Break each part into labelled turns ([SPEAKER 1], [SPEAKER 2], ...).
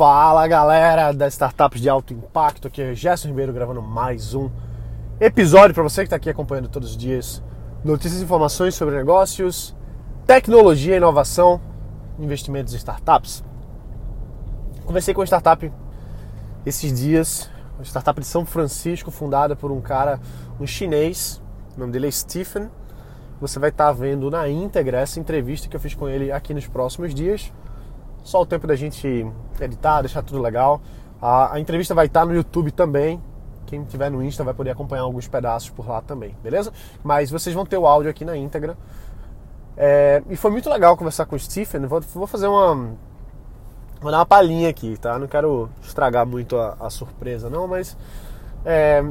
[SPEAKER 1] Fala galera das startups de alto impacto, aqui é Gerson Ribeiro gravando mais um episódio para você que está aqui acompanhando todos os dias notícias e informações sobre negócios, tecnologia, inovação, investimentos em startups. Conversei com uma startup esses dias, uma startup de São Francisco, fundada por um cara, um chinês, o nome dele é Stephen. Você vai estar tá vendo na íntegra essa entrevista que eu fiz com ele aqui nos próximos dias. Só o tempo da gente editar, deixar tudo legal. A, a entrevista vai estar no YouTube também. Quem tiver no Insta vai poder acompanhar alguns pedaços por lá também, beleza? Mas vocês vão ter o áudio aqui na íntegra. É, e foi muito legal conversar com o Stephen. Vou, vou fazer uma. Vou dar uma palhinha aqui, tá? Não quero estragar muito a, a surpresa, não, mas. É,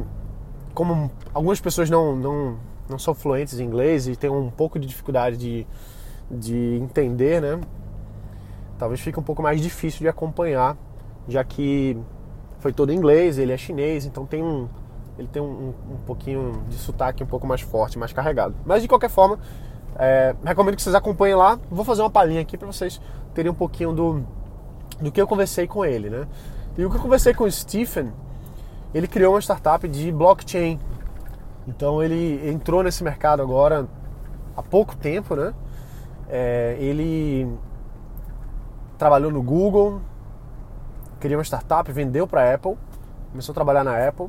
[SPEAKER 1] como algumas pessoas não, não, não são fluentes em inglês e têm um pouco de dificuldade de, de entender, né? Talvez fique um pouco mais difícil de acompanhar, já que foi todo em inglês, ele é chinês, então tem um, ele tem um, um pouquinho de sotaque um pouco mais forte, mais carregado. Mas de qualquer forma, é, recomendo que vocês acompanhem lá. Vou fazer uma palhinha aqui para vocês terem um pouquinho do, do que eu conversei com ele, né? E o que eu conversei com o Stephen, ele criou uma startup de blockchain. Então ele entrou nesse mercado agora há pouco tempo, né? É, ele trabalhou no Google, criou uma startup, vendeu para a Apple, começou a trabalhar na Apple.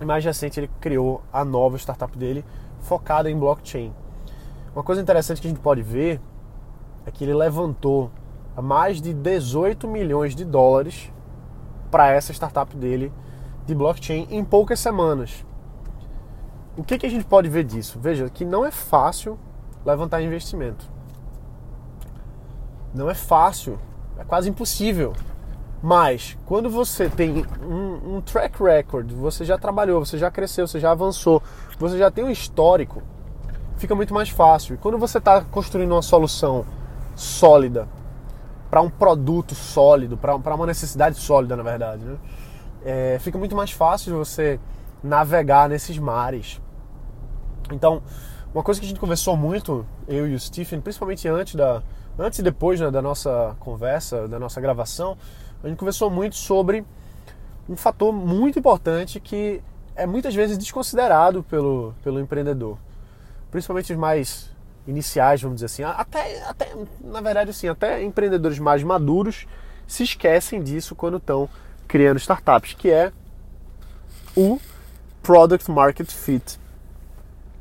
[SPEAKER 1] E mais recente ele criou a nova startup dele focada em blockchain. Uma coisa interessante que a gente pode ver é que ele levantou mais de 18 milhões de dólares para essa startup dele de blockchain em poucas semanas. O que, que a gente pode ver disso? Veja que não é fácil levantar investimento. Não é fácil, é quase impossível. Mas quando você tem um, um, track record, você já trabalhou, você já cresceu, você já avançou, você já tem um histórico, fica muito mais fácil. E quando você está construindo uma solução sólida para um produto sólido, para uma necessidade sólida, na verdade, né? é, fica muito mais fácil você navegar nesses mares. Então, uma coisa que a gente conversou muito, eu e o Stephen, principalmente antes da, antes e depois né, da nossa conversa, da nossa gravação, a gente conversou muito sobre um fator muito importante que é muitas vezes desconsiderado pelo, pelo empreendedor. Principalmente os mais iniciais, vamos dizer assim. Até, até, na verdade, assim, até empreendedores mais maduros se esquecem disso quando estão criando startups, que é o Product Market Fit.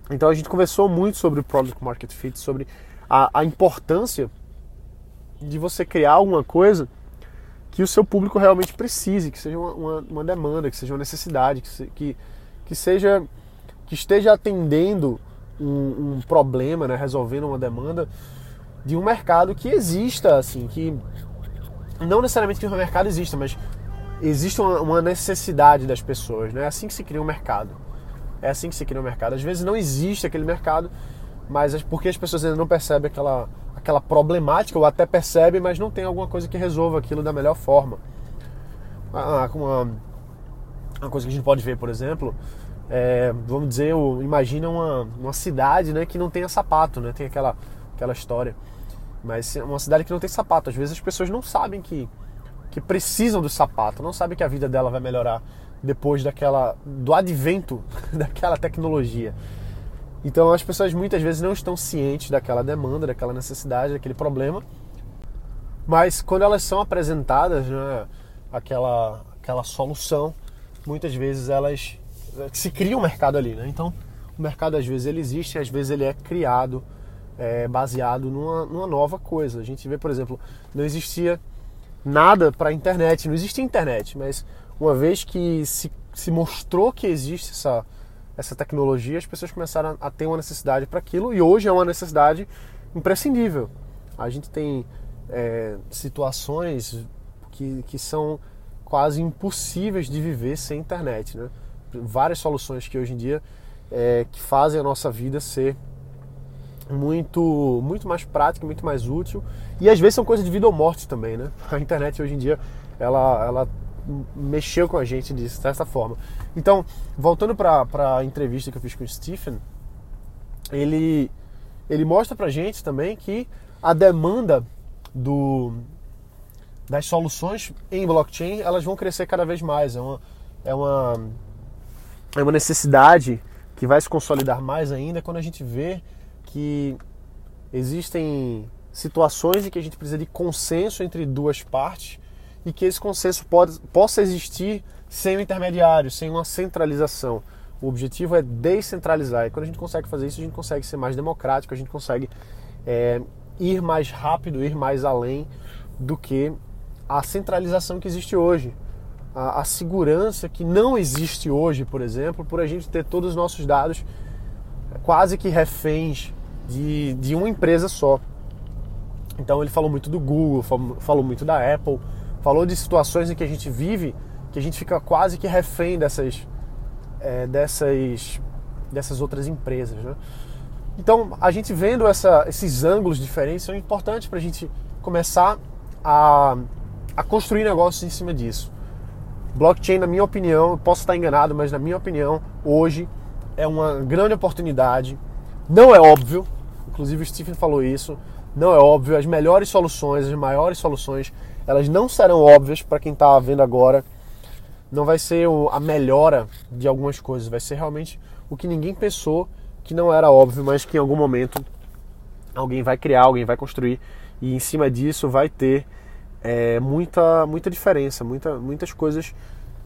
[SPEAKER 1] Então a gente conversou muito sobre o Product Market Fit, sobre a, a importância de você criar alguma coisa que o seu público realmente precise, que seja uma, uma, uma demanda, que seja uma necessidade, que, se, que, que seja que esteja atendendo um, um, problema, né, resolvendo uma demanda de um mercado que exista, assim, que não necessariamente que o mercado exista, mas existe uma, uma necessidade das pessoas, né? É assim que se cria um mercado. É assim que se cria um mercado. Às vezes não existe aquele mercado, mas porque as pessoas ainda não percebem aquela aquela problemática, ou até percebe, mas não tem alguma coisa que resolva aquilo da melhor forma. Ah, uma, uma coisa que a gente pode ver, por exemplo, é, vamos dizer, imagina uma, uma cidade né, que não tenha sapato, né? Tem aquela, aquela história. Mas uma cidade que não tem sapato. Às vezes as pessoas não sabem que, que precisam do sapato, não sabem que a vida dela vai melhorar depois daquela do advento daquela tecnologia. Então as pessoas muitas vezes não estão cientes daquela demanda, daquela necessidade, daquele problema. Mas quando elas são apresentadas, né, aquela, aquela solução, muitas vezes elas se cria um mercado ali, né? Então o mercado às vezes ele existe, às vezes ele é criado é, baseado numa, numa nova coisa. A gente vê, por exemplo, não existia nada para a internet, não existia internet, mas uma vez que se, se mostrou que existe essa essa tecnologia, as pessoas começaram a ter uma necessidade para aquilo e hoje é uma necessidade imprescindível. A gente tem é, situações que, que são quase impossíveis de viver sem internet, né? Várias soluções que hoje em dia é, que fazem a nossa vida ser muito muito mais prática, muito mais útil e às vezes são coisas de vida ou morte também, né? A internet hoje em dia ela, ela mexeu com a gente dessa forma. Então, voltando para a entrevista que eu fiz com o Stephen, ele, ele mostra para a gente também que a demanda do, das soluções em blockchain, elas vão crescer cada vez mais. É uma, é uma, é uma necessidade que vai se consolidar mais ainda quando a gente vê que existem situações em que a gente precisa de consenso entre duas partes e que esse consenso pode, possa existir sem um intermediário, sem uma centralização. O objetivo é descentralizar. E quando a gente consegue fazer isso, a gente consegue ser mais democrático, a gente consegue é, ir mais rápido, ir mais além do que a centralização que existe hoje. A, a, segurança que não existe hoje, por exemplo, por a gente ter todos os nossos dados quase que reféns de, de uma empresa só. Então ele falou muito do Google, falou muito da Apple, falou de situações em que a gente vive que a gente fica quase que refém dessas, é, dessas, dessas outras empresas. Né? Então a gente vendo essa, esses ângulos diferentes são importantes para a gente começar a, a construir negócios em cima disso. Blockchain, na minha opinião, posso estar enganado, mas na minha opinião, hoje é uma grande oportunidade. Não é óbvio, inclusive o Stephen falou isso, não é óbvio. As melhores soluções, as maiores soluções, elas não serão óbvias para quem está vendo agora. Não vai ser a melhora de algumas coisas, vai ser realmente o que ninguém pensou que não era óbvio, mas que em algum momento alguém vai criar, alguém vai construir e em cima disso vai ter é, muita, muita diferença, muita, muitas coisas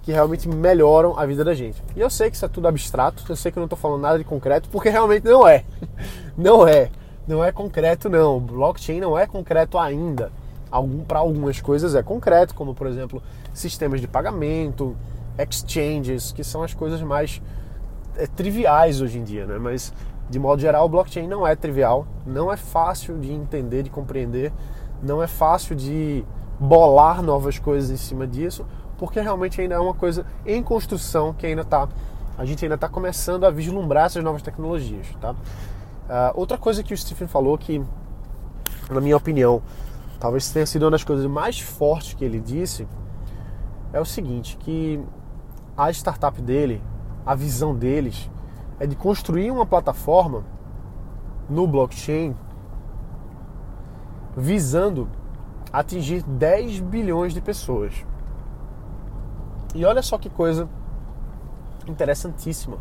[SPEAKER 1] que realmente melhoram a vida da gente. E eu sei que isso é tudo abstrato, eu sei que eu não estou falando nada de concreto, porque realmente não é. Não é não é concreto não. Blockchain não é concreto ainda. Algum, Para algumas coisas é concreto, como por exemplo sistemas de pagamento, exchanges, que são as coisas mais é, triviais hoje em dia, né? Mas de modo geral, o blockchain não é trivial, não é fácil de entender, de compreender, não é fácil de bolar novas coisas em cima disso, porque realmente ainda é uma coisa em construção que ainda está a gente ainda está começando a vislumbrar essas novas tecnologias, tá? Uh, outra coisa que o Stephen falou que, na minha opinião, talvez tenha sido uma das coisas mais fortes que ele disse, é o seguinte, que a startup dele, a visão deles, é de construir uma plataforma no blockchain visando atingir 10 bilhões de pessoas. E olha só que coisa interessantíssima.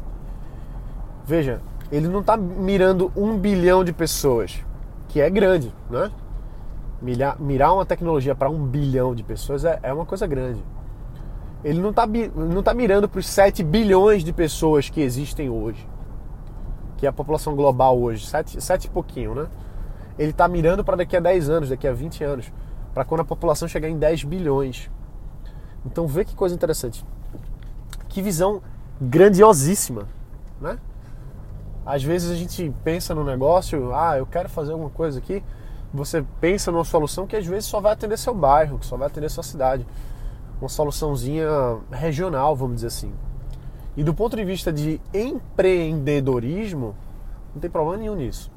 [SPEAKER 1] Veja, ele não está mirando um bilhão de pessoas, que é grande, né? Mirar, mirar uma tecnologia para um bilhão de pessoas é, é, uma coisa grande. Ele não está não tá mirando para os 7 bilhões de pessoas que existem hoje, que é a população global hoje, 7, 7 e pouquinho, né? Ele está mirando para daqui a 10 anos, daqui a 20 anos, para quando a população chegar em 10 bilhões. Então vê que coisa interessante. Que visão grandiosíssima, né? Às vezes a gente pensa no negócio, ah, eu quero fazer alguma coisa aqui. Você pensa numa solução que às vezes só vai atender seu bairro, que só vai atender sua cidade. Uma soluçãozinha regional, vamos dizer assim. E do ponto de vista de empreendedorismo, não tem problema nenhum nisso.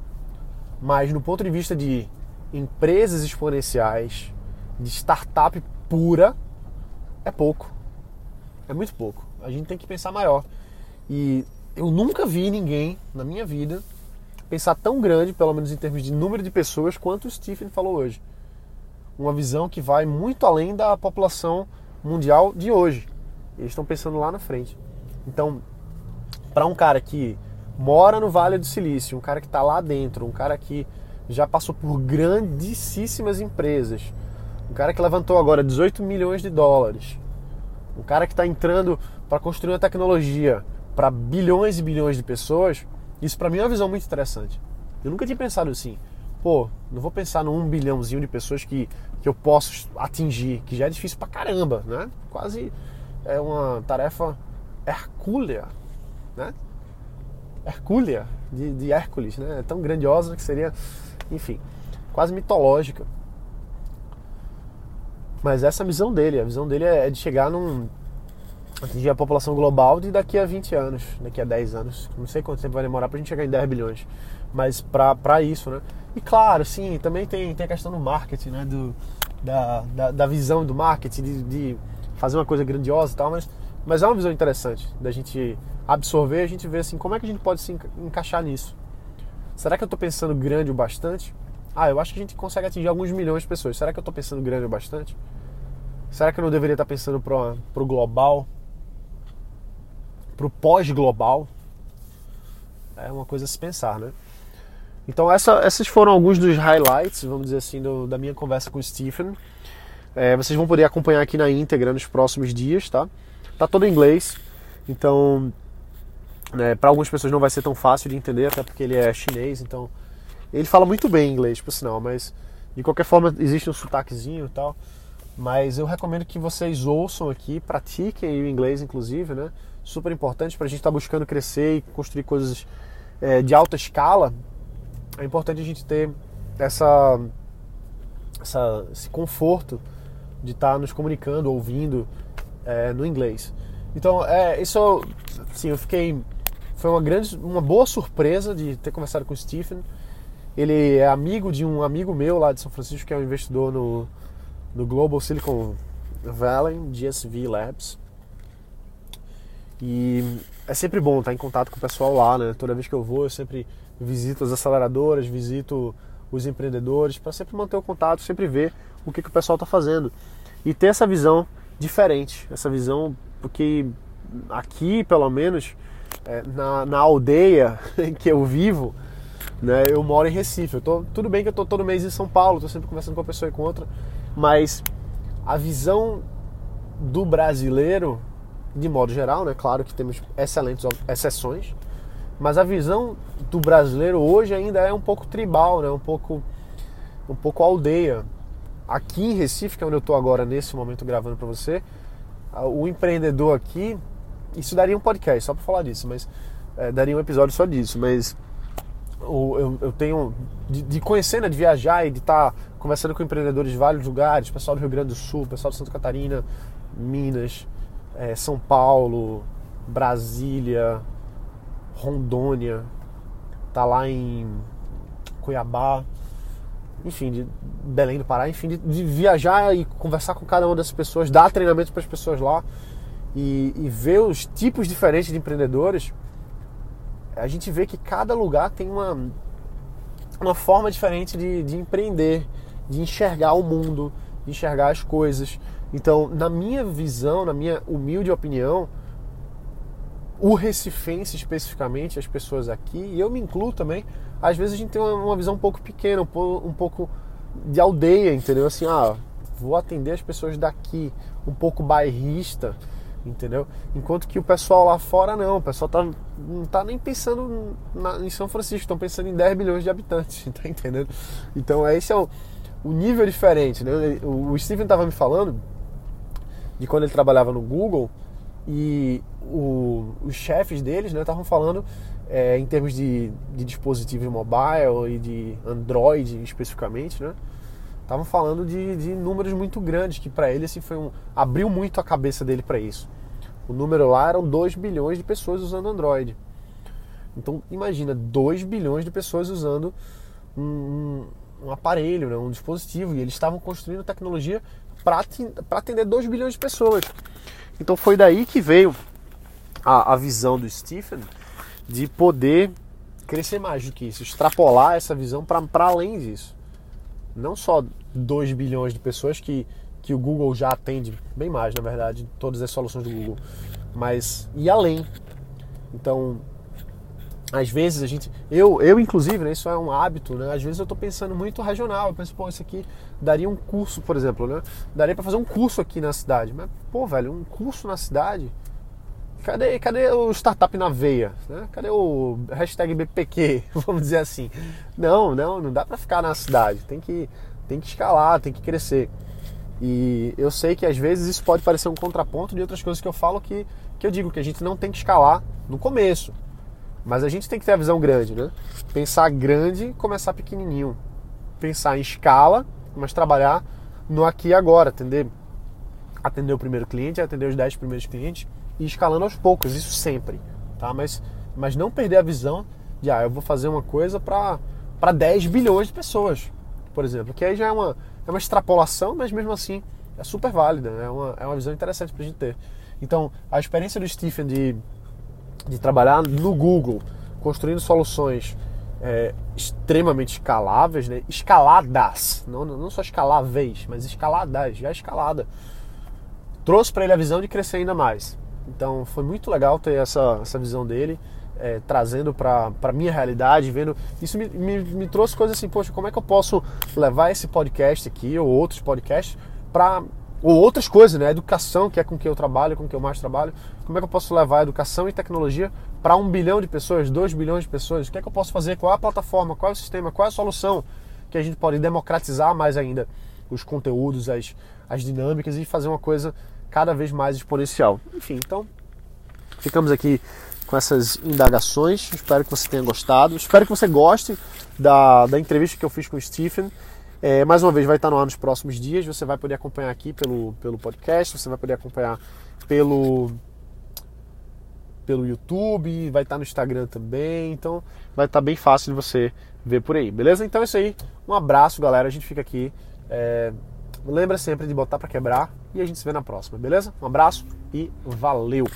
[SPEAKER 1] Mas no ponto de vista de empresas exponenciais, de startup pura, é pouco. É muito pouco. A gente tem que pensar maior. E eu nunca vi ninguém na minha vida pensar tão grande, pelo menos em termos de número de pessoas, quanto o Stephen falou hoje. Uma visão que vai muito além da população mundial de hoje. Eles estão pensando lá na frente. Então, para um cara que mora no Vale do Silício, um cara que está lá dentro, um cara que já passou por grandíssimas empresas, um cara que levantou agora 18 milhões de dólares, um cara que está entrando para construir uma tecnologia para bilhões e bilhões de pessoas, isso para mim é uma visão muito interessante. Eu nunca tinha pensado assim, pô, não vou pensar num bilhãozinho de pessoas que, que eu posso atingir, que já é difícil pra caramba, né? Quase é uma tarefa hercúlea, né? Hercúlea, de, de Hércules, né? É tão grandiosa que seria, enfim, quase mitológica. Mas essa é a visão dele, a visão dele é de chegar num, atingir a população global de daqui a 20 anos, daqui a 10 anos. Não sei quanto tempo vai demorar para a gente chegar em 10 bilhões, mas para isso, né? E claro, sim, também tem, tem a questão do marketing, né? Do, da, da, da visão do marketing, de, de, fazer uma coisa grandiosa e tal, mas, mas é uma visão interessante da gente absorver, a gente ver assim, como é que a gente pode se encaixar nisso. Será que eu estou pensando grande o bastante? Ah, eu acho que a gente consegue atingir alguns milhões de pessoas. Será que eu estou pensando grande o bastante? Será que eu não deveria estar pensando para o global? Para o pós-global? É uma coisa a se pensar, né? Então essa, essses foram alguns dos highlights, vamos dizer assim, do, da minha conversa com o Stephen. É, vocês vão poder acompanhar aqui na íntegra nos próximos dias, tá? Tá todo em inglês, então né, para algumas pessoas não vai ser tão fácil de entender, até porque ele é chinês, então ele fala muito bem inglês, por sinal, mas de qualquer forma existe um sotaquezinho e tal. Mas eu recomendo que vocês ouçam aqui, pratiquem o inglês, inclusive, né? Super importante para a gente estar tá buscando crescer e construir coisas é, de alta escala é importante a gente ter essa, essa esse conforto de estar tá nos comunicando, ouvindo é, no inglês. Então, é, isso, assim, eu fiquei, foi uma grande, uma boa surpresa de ter conversado com o Stephen. Ele é amigo de um amigo meu lá de São Francisco que é um investidor no, no Global Silicon Valley, GSV Labs. E é sempre bom estar em contato com o pessoal lá, né? Toda vez que eu vou, eu sempre visito as aceleradoras, visito os empreendedores, para sempre manter o contato, sempre ver o que, que o pessoal está fazendo. E ter essa visão diferente, essa visão, porque aqui, pelo menos, é, na, na aldeia em que eu vivo, né, eu moro em Recife. Eu tô, tudo bem que eu estou todo mês em São Paulo, estou sempre conversando com uma pessoa e com outra, mas a visão do brasileiro, de modo geral, né, claro que temos excelentes exceções, mas a visão do brasileiro hoje ainda é um pouco tribal, né? um, pouco, um pouco aldeia. Aqui em Recife, que é onde eu estou agora nesse momento gravando para você, o empreendedor aqui, isso daria um podcast só para falar disso, mas é, daria um episódio só disso, mas eu, eu, tenho de, de, conhecer, né, de viajar e de estar tá conversando com empreendedores de vários lugares, pessoal do Rio Grande do Sul, pessoal de Santa Catarina, Minas, é, São Paulo, Brasília, Rondônia, tá lá em Cuiabá, enfim, de Belém do Pará, enfim, de, de viajar e conversar com cada uma dessas pessoas, dar treinamento para as pessoas lá e, e, ver os tipos diferentes de empreendedores, a gente vê que cada lugar tem uma, uma forma diferente de, de empreender, de enxergar o mundo, de enxergar as coisas. Então, na minha visão, na minha humilde opinião, o recifense especificamente, as pessoas aqui, e eu me incluo também, às vezes a gente tem uma, visão um pouco pequena, um, um pouco de aldeia, entendeu? Assim, ah, vou atender as pessoas daqui, um pouco bairrista, entendeu? Enquanto que o pessoal lá fora não, o pessoal tá, não tá nem pensando na, em São Francisco, estão pensando em 10 milhões de habitantes, tá entendendo? Então esse é o, o nível diferente, né? O, o Steven estava me falando de quando ele trabalhava no Google, e o, os chefes deles estavam né, falando é, em termos de, de, dispositivos mobile e de Android especificamente, né? Estavam falando de, de, números muito grandes que para ele assim foi um abriu muito a cabeça dele para isso. O número lá eram 2 bilhões de pessoas usando Android. Então imagina 2 bilhões de pessoas usando um, um, aparelho, né, um dispositivo e eles estavam construindo tecnologia para atender 2 bilhões de pessoas. Então foi daí que veio a, a visão do Stephen de poder crescer mais do que isso, extrapolar essa visão para além disso. Não só 2 bilhões de pessoas que, que o Google já atende, bem mais na verdade, todas as soluções do Google, mas ir além. Então, às vezes a gente, eu, eu inclusive, né, isso é um hábito, né? Às vezes eu estou pensando muito regional, eu penso, pô, isso aqui daria um curso, por exemplo, né? Daria para fazer um curso aqui na cidade, mas pô, velho, um curso na cidade? Cadê, cadê o startup na veia? Né? Cadê o hashtag BPQ, vamos dizer assim? Não, não, não dá para ficar na cidade, tem que, tem que escalar, tem que crescer. E eu sei que às vezes isso pode parecer um contraponto de outras coisas que eu falo que, que eu digo que a gente não tem que escalar no começo mas a gente tem que ter a visão grande, né? Pensar grande começar pequenininho. Pensar em escala, mas trabalhar no aqui e agora, atender, atender o primeiro cliente, atender os 10 primeiros clientes e escalando aos poucos, isso sempre, tá? Mas, mas não perder a visão de, ah, eu vou fazer uma coisa para 10 bilhões de pessoas, por exemplo, que aí já é uma, é uma extrapolação, mas mesmo assim é super válida, né? é, uma, é uma visão interessante para a gente ter. Então, a experiência do Stephen de de trabalhar no Google, construindo soluções é, extremamente escaláveis, né? escaladas, não, não só escaláveis, mas escaladas, já escalada. trouxe para ele a visão de crescer ainda mais. Então foi muito legal ter essa, essa visão dele, é, trazendo para a minha realidade, vendo. Isso me, me, me, trouxe coisas assim, poxa, como é que eu posso levar esse podcast aqui, ou outros podcasts, para. Ou outras coisas, né? Educação, que é com que eu trabalho, com que eu mais trabalho. Como é que eu posso levar educação e tecnologia para um bilhão de pessoas, dois bilhões de pessoas? O que é que eu posso fazer? Qual é a plataforma? Qual é o sistema? Qual é a solução que a gente pode democratizar mais ainda os conteúdos, as, as dinâmicas e fazer uma coisa cada vez mais exponencial. Enfim, então ficamos aqui com essas indagações. Espero que você tenha gostado. Espero que você goste da, da entrevista que eu fiz com o Stephen. É, mais uma vez, vai estar no ar nos próximos dias. Você vai poder acompanhar aqui pelo, pelo podcast, você vai poder acompanhar pelo, pelo YouTube, vai estar no Instagram também. Então, vai estar bem fácil de você ver por aí, beleza? Então é isso aí. Um abraço, galera. A gente fica aqui. É, lembra sempre de botar para quebrar e a gente se vê na próxima, beleza? Um abraço e valeu!